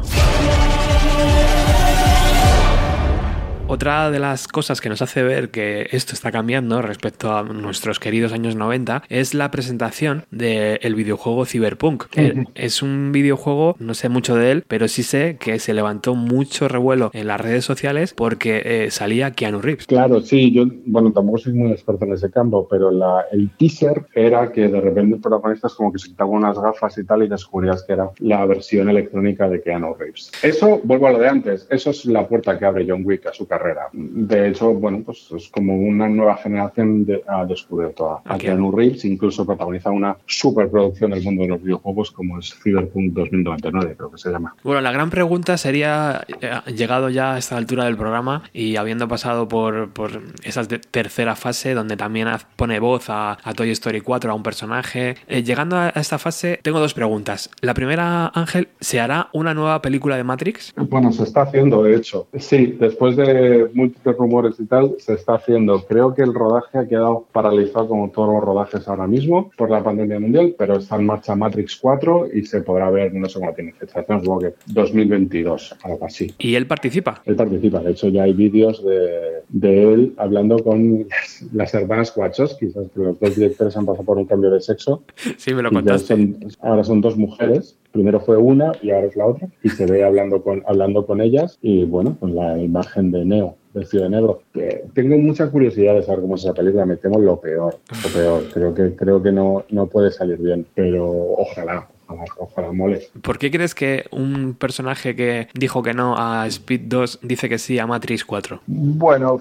Otra de las cosas que nos hace ver que esto está cambiando respecto a nuestros queridos años 90 es la presentación del videojuego Cyberpunk. que Es un videojuego, no sé mucho de él, pero sí sé que se levantó mucho revuelo en las redes sociales porque eh, salía Keanu Reeves. Claro, sí, yo, bueno, tampoco soy muy experto en ese campo, pero la, el teaser era que de repente el protagonista es como que se quitaba unas gafas y tal y descubrías que era la versión electrónica de Keanu Reeves. Eso, vuelvo a lo de antes, eso es la puerta que abre John Wick a su carrera. De hecho, bueno, pues es como una nueva generación de, ha descubierto a, a Keanu Reeves, incluso protagoniza una superproducción del mundo de los videojuegos como es Cyberpunk 2099, creo que se llama. Bueno, la gran pregunta sería, eh, llegado ya a esta altura del programa y habiendo pasado por, por esa tercera fase donde también pone voz a, a Toy Story 4, a un personaje, eh, llegando a a esta fase tengo dos preguntas. La primera, Ángel, ¿se hará una nueva película de Matrix? Bueno, se está haciendo, de hecho. Sí, después de múltiples rumores y tal, se está haciendo. Creo que el rodaje ha quedado paralizado como todos los rodajes ahora mismo por la pandemia mundial, pero está en marcha Matrix 4 y se podrá ver, no sé cómo tiene fecha, supongo que 2022, algo así. ¿Y él participa? Él participa, de hecho ya hay vídeos de, de él hablando con las, las hermanas Wachowski, los dos directores han pasado por un cambio de sexo. Sí, me lo contaste. son- ahora son dos mujeres. Primero fue una y ahora es la otra. Y se ve hablando con, hablando con ellas. Y bueno, con la imagen de Neo, vestido de negro. Que tengo mucha curiosidad de saber cómo es esa película. Me temo lo peor. Lo peor. Creo que, creo que no, no puede salir bien. Pero ojalá, ojalá, ojalá mole. ¿Por qué crees que un personaje que dijo que no a Speed 2 dice que sí a Matrix 4? Bueno,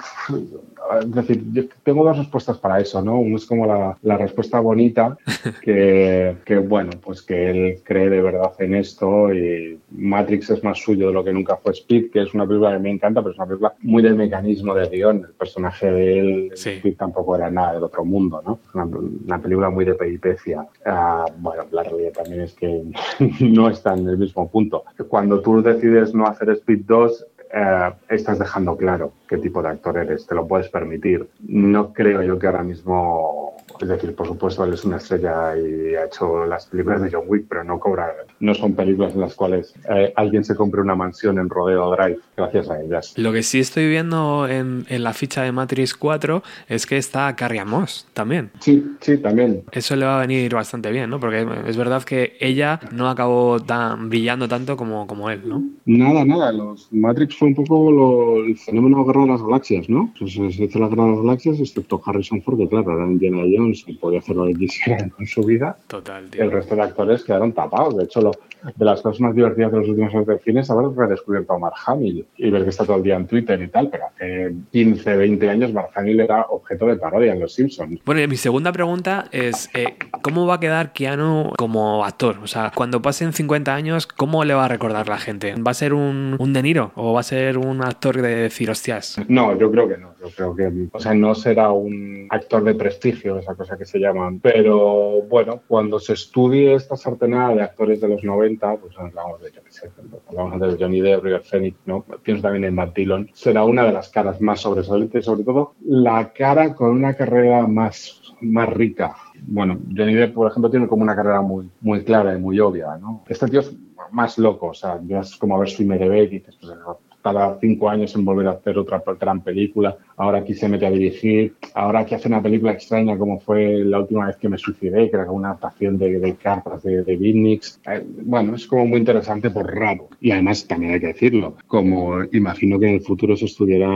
es decir, yo tengo dos respuestas para eso, ¿no? Uno es como la, la respuesta bonita, que, que, bueno, pues que él cree de verdad en esto y Matrix es más suyo de lo que nunca fue Speed, que es una película que me encanta, pero es una película muy del mecanismo de guion. El personaje de él, Speed, tampoco era nada del otro mundo, ¿no? Una, una película muy de peripecia. Ah, bueno, la realidad también es que no está en el mismo punto. Cuando tú decides no hacer Speed 2, eh, estás dejando claro qué tipo de actor eres, te lo puedes permitir. No creo yo que ahora mismo, es decir, por supuesto, él es una estrella y ha hecho las películas de John Wick, pero no cobra, no son películas en las cuales eh, alguien se compre una mansión en Rodeo Drive gracias a ellas. Lo que sí estoy viendo en, en la ficha de Matrix 4 es que está Carrie Moss también. Sí, sí, también. Eso le va a venir bastante bien, ¿no? Porque es verdad que ella no acabó tan brillando tanto como, como él, ¿no? Nada, nada. Los Matrix fue un poco lo- el fenómeno Guerra de las Galaxias, ¿no? Pues se hizo la Guerra de las Galaxias, excepto Harrison Ford, que claro, era Indiana Jones y podía hacer lo que quisiera con su vida. Total, tío. El resto de actores quedaron tapados. De hecho, lo, de las cosas más divertidas de los últimos años del cine es haber redescubierto a Mark Hamill y ver que está todo el día en Twitter y tal, pero hace 15, 20 años Mark Hamill era objeto de parodia en Los Simpsons. Bueno, y mi segunda pregunta es, eh, ¿cómo va a quedar Keanu como actor? O sea, cuando pasen 50 años, ¿cómo le va a recordar la gente? ¿Va a ser un, un De Niro o va a ser un actor de decir, hostias? No, yo creo que no. Yo creo que, o sea, no será un actor de prestigio, esa cosa que se llaman. Pero bueno, cuando se estudie esta sartenada de actores de los 90, pues hablamos de, sé, hablamos de Johnny Depp, River Phoenix, ¿no? Pienso también en Matt Dillon. Será una de las caras más sobresalientes, sobre todo la cara con una carrera más, más rica. Bueno, Johnny Depp, por ejemplo, tiene como una carrera muy, muy clara y muy obvia, ¿no? Este tío es más loco, o sea, ya es como a ver su IMDb y dices, pues tarda cinco años en volver a hacer otra gran película, ahora aquí se mete a dirigir, ahora aquí hace una película extraña como fue la última vez que me suicidé, que era como una adaptación de, de cartas de, de Beatniks. Eh, bueno, es como muy interesante por raro. Y además también hay que decirlo, como imagino que en el futuro se estudiará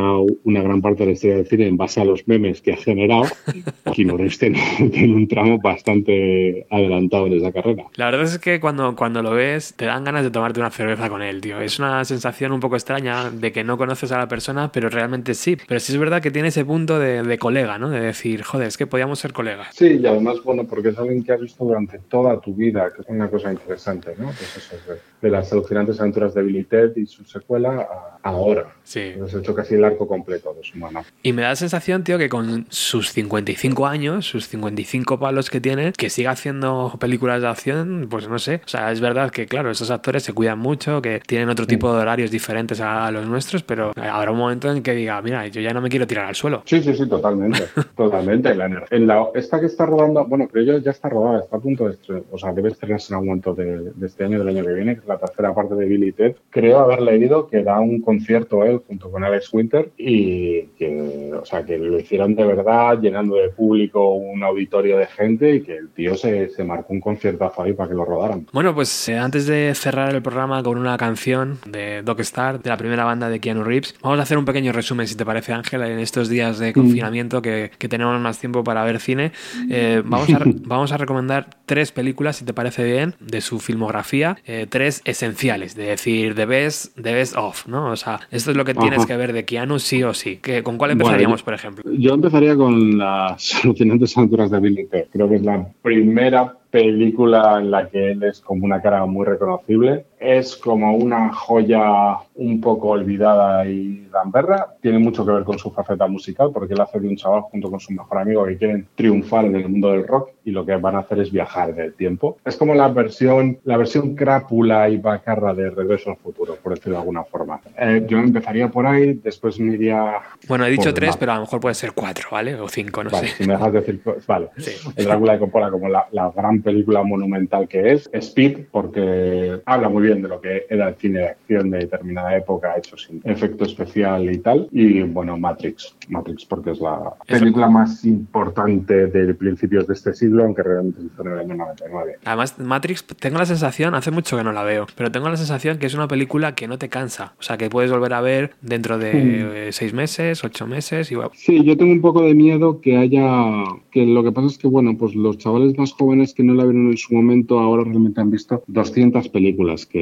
una gran parte de la historia del cine en base a los memes que ha generado, Keanu Reeves tiene, tiene un tramo bastante adelantado en esa carrera. La verdad es que cuando, cuando lo ves, te dan ganas de tomarte una cerveza con él, tío. Es una sensación un poco extraña de que no conoces a la persona, pero realmente sí. Pero sí es verdad que tiene ese punto de, colega, ¿no? De decir, joder, es que podíamos ser colegas. Sí, y además, bueno, porque es alguien que has visto durante toda tu vida, que es una cosa interesante, ¿no? Pues eso, de, de las alucinantes aventuras de Billy Ted y su secuela a ahora. Sí. Has hecho casi el arco completo de su mano. Y me da la sensación, tío, que con sus 55 años, sus 55 palos que tiene, que siga haciendo películas de acción, pues no sé. O sea, es verdad que, claro, esos actores se cuidan mucho, que tienen otro tipo de horarios diferentes a los nuestros, pero habrá un momento en que diga, mira, yo ya no me quiero tirar al suelo. Sí, sí, sí, totalmente. totalmente. La en la, esta que está rodando, bueno, creo yo ya está rodada, está a punto de estrenar, o sea, debe estrenarse en algún momento de, de este año, del año que viene, que es la tercera parte de Billy Ted. Creo haber leído que da un concierto él junto con Alex Winter y que, o sea, que lo hicieron de verdad, llenando de público un auditorio de gente y que el tío se, se marcó un conciertazo ahí para que lo rodaran. Bueno, pues eh, antes de cerrar el programa con una canción de Doc Star, de la primera banda de Keanu Reeves, vamos a hacer un pequeño resumen, si te parece, Ángel, en estos días de confinamiento que, que tenemos más tiempo para ver cine. Eh, vamos, a, vamos a recomendar tres películas, si te parece bien, de su filmografía, eh, tres esenciales, de decir, the best, the best of, ¿no? O sea, esto es lo que tienes Ajá. que ver de Keanu sí o sí. ¿Qué- ¿Con cuál empezaríamos, Bueno, por ejemplo? Yo empezaría con las alucinantes aventuras de Billy. Creo que es la primera película en la que él es como una cara muy reconocible. Es como una joya un poco olvidada y gamberra. Tiene mucho que ver con su faceta musical, porque él hace de un chaval junto con su mejor amigo que quieren triunfar en el mundo del rock y lo que van a hacer es viajar en el tiempo. Es como la versión, la versión crápula y bacarra de Regreso al Futuro, por decirlo de alguna forma. Eh, yo empezaría por ahí, después me iría Bueno, he dicho tres, más. pero a lo mejor puede ser cuatro, ¿vale? O cinco, no Vale, sé. si me dejas decir, vale. El Drácula de Coppola como la, la gran película monumental que es. Speed, porque habla muy bien de lo que era el cine de acción de determinada época, hecho sin efecto especial y tal. Y bueno, Matrix. Matrix porque es la película más importante de principios de este siglo, aunque realmente se hizo en el año 99. Además, Matrix, tengo la sensación, hace mucho que no la veo, pero tengo la sensación que es una película que no te cansa. O sea, que puedes volver a ver dentro de eh, seis meses, ocho meses y bueno, Sí, yo tengo un poco de miedo que haya. que lo que pasa es que, bueno, pues los chavales más jóvenes que no la vieron en su momento ahora realmente han visto 200 películas que,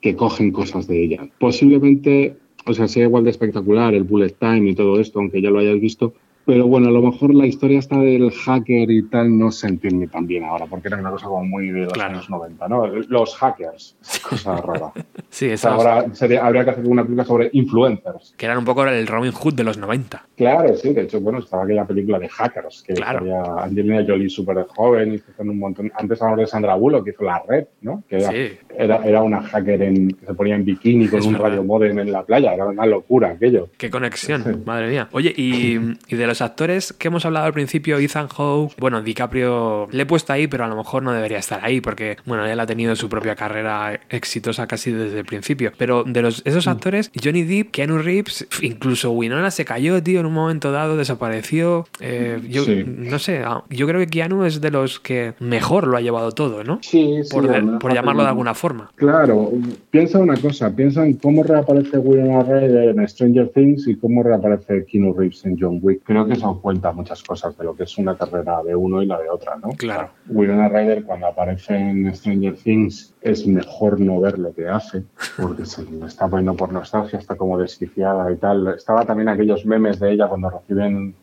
que cogen cosas de ella. Posiblemente, o sea, sea igual de espectacular el bullet time y todo esto, aunque ya lo hayas visto. Pero bueno, a lo mejor la historia esta del hacker y tal no se entiende tan bien ahora, porque era una cosa como muy de los años 90, ¿no? Los hackers, cosa rara. sí, O sea, esa ahora sería- habría que hacer una película sobre influencers. que eran un poco el Robin Hood de los 90. Claro, sí, de hecho, bueno, estaba aquella película de hackers, que Claro. había Angelina Jolie súper joven, hizo un montón. Antes hablamos de Sandra Bullock, que hizo La Red, ¿no? Que era, Sí. era, era una hacker en, que se ponía en bikini con Es un verdad. radio modem en la playa, era una locura aquello. Qué conexión, madre mía. Oye, y, y de los actores que hemos hablado al principio, Ethan Hawke, bueno, DiCaprio le he puesto ahí, pero a lo mejor no debería estar ahí, porque, bueno, él ha tenido su propia carrera exitosa casi desde el principio. Pero de los, esos actores, Johnny Depp, Keanu Reeves, incluso Winona se cayó, tío, en un momento dado, desapareció. Eh, yo Sí. no sé, ah, yo creo que Keanu es de los que mejor lo ha llevado todo, ¿no? Sí, sí, Por, de- por llamarlo de alguna forma. Claro, piensa una cosa, piensa en cómo reaparece Winona Ryder en Stranger Things y cómo reaparece Keanu Reeves en John Wick. Creo que eso cuenta muchas cosas de lo que es una carrera de uno y la de otra, ¿no? Claro. Winona Ryder cuando aparece en Stranger Things es mejor no ver lo que hace, porque se le está poniendo por nostalgia, está como desquiciada y tal. Estaba también aquellos memes de ella cuando reciben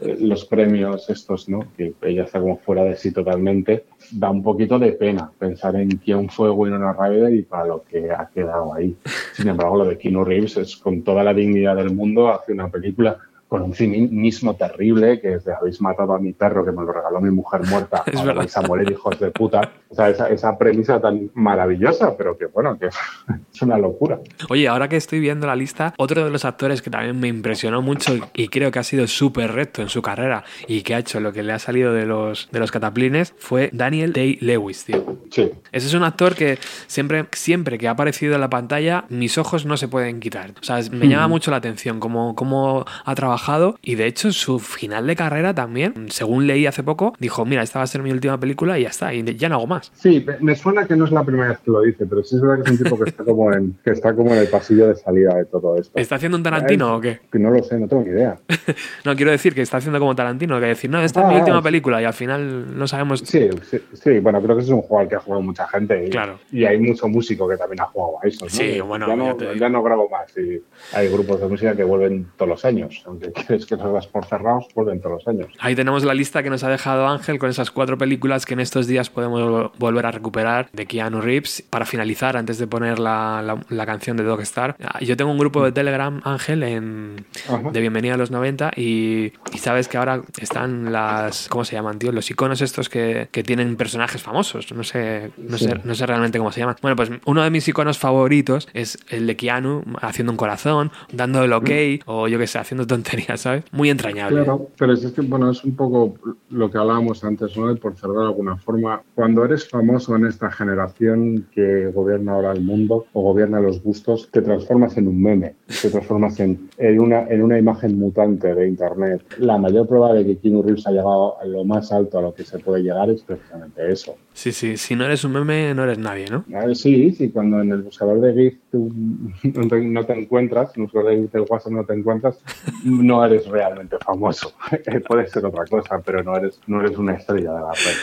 eh, los premios estos, ¿no? Que ella está como fuera de sí totalmente. Da un poquito de pena pensar en quién fue Winona Ryder y para lo que ha quedado ahí. Sin embargo, lo de Keanu Reeves es con toda la dignidad del mundo, hace una película con un cinismo terrible, que es de habéis matado a mi perro que me lo regaló mi mujer muerta, Es ahora verdad. vais a morir hijos de puta. O sea, esa, esa premisa tan maravillosa, pero que bueno, que es una locura. Oye, ahora que estoy viendo la lista, otro de los actores que también me impresionó mucho y creo que ha sido súper recto en su carrera y que ha hecho lo que le ha salido de los, de los cataplines fue Daniel Day-Lewis, tío. Sí. Ese es un actor que siempre, siempre que ha aparecido en la pantalla, mis ojos no se pueden quitar. O sea, me llama mucho la atención cómo, cómo ha trabajado y de hecho su final de carrera también, según leí hace poco, dijo, mira, esta va a ser mi última película y ya está, y ya no hago más. Sí, me- suena que no es la primera vez que lo dice, pero sí es verdad que es un tipo que está como en, que está como en el pasillo de salida de todo esto. ¿Está haciendo un Tarantino o qué? No lo sé, no tengo ni idea. No, quiero decir que está haciendo como Tarantino, que decir, no, esta es mi Ah, última sí. película y al final no sabemos... Sí, sí, sí, bueno, creo que es un juego al que ha jugado mucha gente. Y, Claro. y hay mucho músico que también ha jugado a eso. ¿no? Sí, bueno, ya no, ya no grabo más. Y hay grupos de música que vuelven todos los años, aunque quieres que los das por cerrados, vuelven todos los años. Ahí tenemos la lista que nos ha dejado Ángel con esas cuatro películas que en estos días podemos volver a recuperar de Keanu Reeves. Para finalizar, antes de poner la, la- la canción de Dog Star, ah, yo tengo un grupo de Telegram, Ángel, en, de Bienvenida a los 90 y, y sabes que ahora están las, ¿cómo se llaman, tío? Los iconos estos que, que tienen personajes famosos. No sé, no, Sí. sé, no sé realmente cómo se llaman. Bueno, pues uno de mis iconos favoritos es el de Keanu haciendo un corazón, dando el ok o yo que sé, haciendo tonterías, ¿sabes? Muy entrañable. Claro, pero es que, bueno, es un poco lo que hablábamos antes, ¿no? De por cerrar de alguna forma. Cuando eres famoso en esta generación que gobierna ahora el mundo o gobierna los gustos, te transformas en un meme, te transformas en, en una, en una imagen mutante de Internet. La mayor prueba de que Keanu Reeves ha llegado a lo más alto a lo que se puede llegar es precisamente eso. Sí, sí, si no eres un meme, no eres nadie, ¿no? A ver, sí, sí, cuando en el buscador de GIF tú no te, no te encuentras, en el buscador de GIF del WhatsApp no te encuentras, no eres realmente famoso. Puede ser otra cosa, pero no eres, no eres una estrella de la red.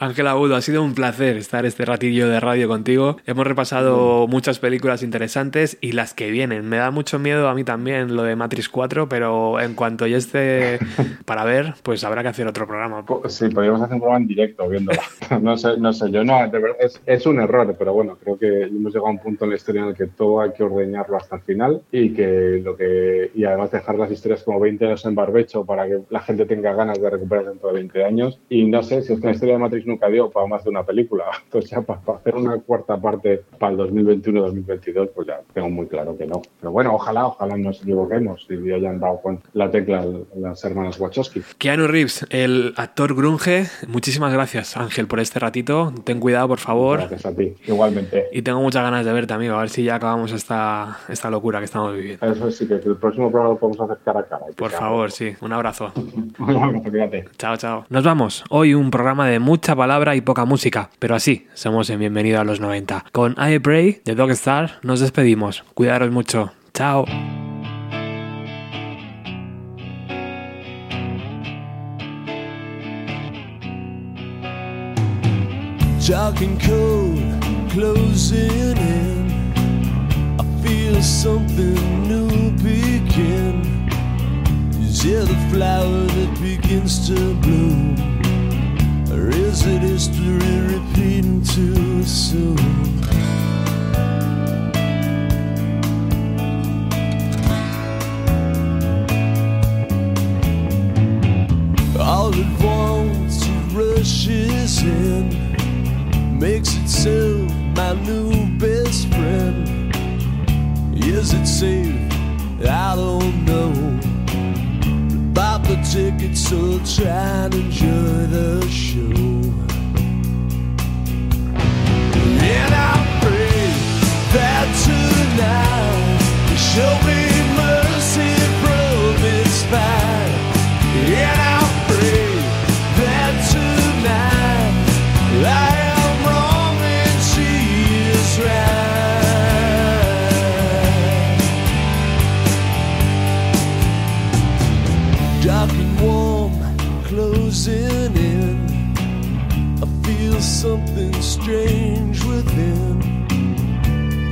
Ángel Agudo, ha sido un placer estar este ratillo de radio contigo. Hemos repasado muchas películas interesantes y las que vienen. Me da mucho miedo a mí también lo de Matrix 4, pero en cuanto ya esté para ver, pues habrá que hacer otro programa. Sí, podríamos hacer un programa en directo viéndola. No sé, no sé, yo no, de verdad, es, es un error, pero bueno, creo que hemos llegado a un punto en la historia en el que todo hay que ordeñarlo hasta el final y que lo que y además dejar las historias como 20 años en barbecho para que la gente tenga ganas de recuperar dentro de 20 años. Y no sé si es que la historia de Matrix nunca dio para más de una película. Entonces ya para, hacer una cuarta parte para el 2021-2022, pues ya tengo muy claro que no. Pero bueno, ojalá, ojalá nos equivoquemos y hayan dado con la tecla las hermanas Wachowski. Keanu Reeves, el actor grunge, muchísimas gracias Ángel por este ratito. Ten cuidado, por favor. Gracias a ti, igualmente. Y tengo muchas ganas de verte, amigo, a ver si ya acabamos esta, esta locura que estamos viviendo. Eso sí, que el próximo programa lo podemos hacer cara a cara. Por favor, sí. Un abrazo. Un abrazo, fíjate. Chao, chao. Nos vamos. Hoy un programa de mucha palabra y poca música, pero así somos en Bienvenido a los 90. Con I Pray de Dog Star nos despedimos. Cuidaros mucho. Chao. Talking cold, closing in. I feel something new begin. Is it flower that begins to bloom? Or is it history repeating too soon? All at once it rushes in makes itself my new best friend. Is it safe? I don't know. Buy the ticket, so try and enjoy the show. And I pray that tonight you show me something strange within.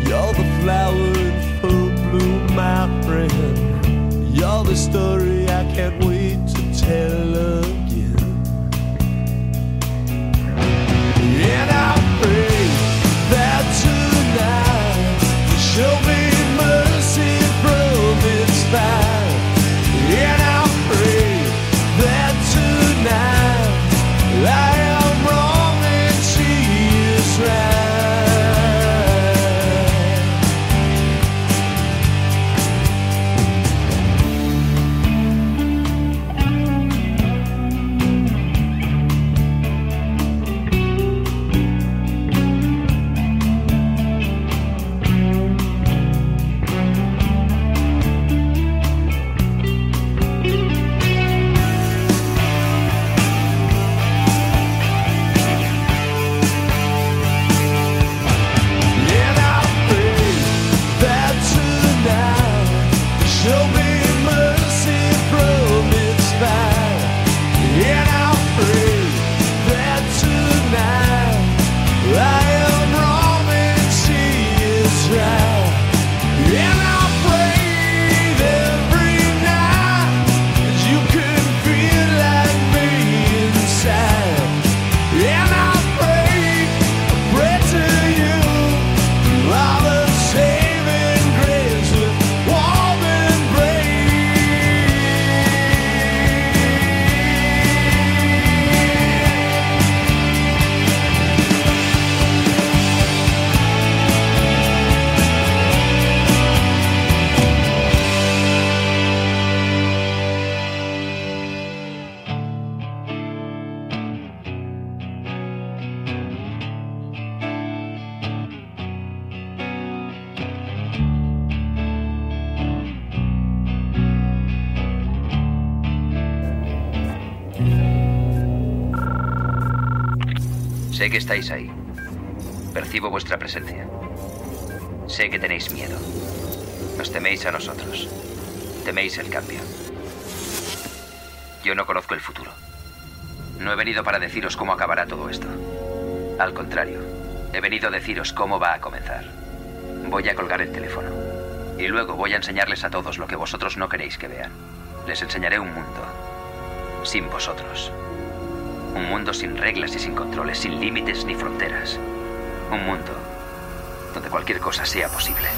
You're the flower in full bloom, my friend. You're the story I can't wait to tell ahí. Percibo vuestra presencia. Sé que tenéis miedo. Nos teméis a nosotros. Teméis el cambio. Yo no conozco el futuro. No he venido para deciros cómo acabará todo esto. Al contrario, he venido a deciros cómo va a comenzar. Voy a colgar el teléfono. Y luego voy a enseñarles a todos lo que vosotros no queréis que vean. Les enseñaré un mundo. Sin vosotros. Un mundo sin reglas y sin controles, sin límites ni fronteras. Un mundo donde cualquier cosa sea posible.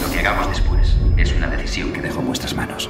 Lo que hagamos después es una decisión que dejo en vuestras manos.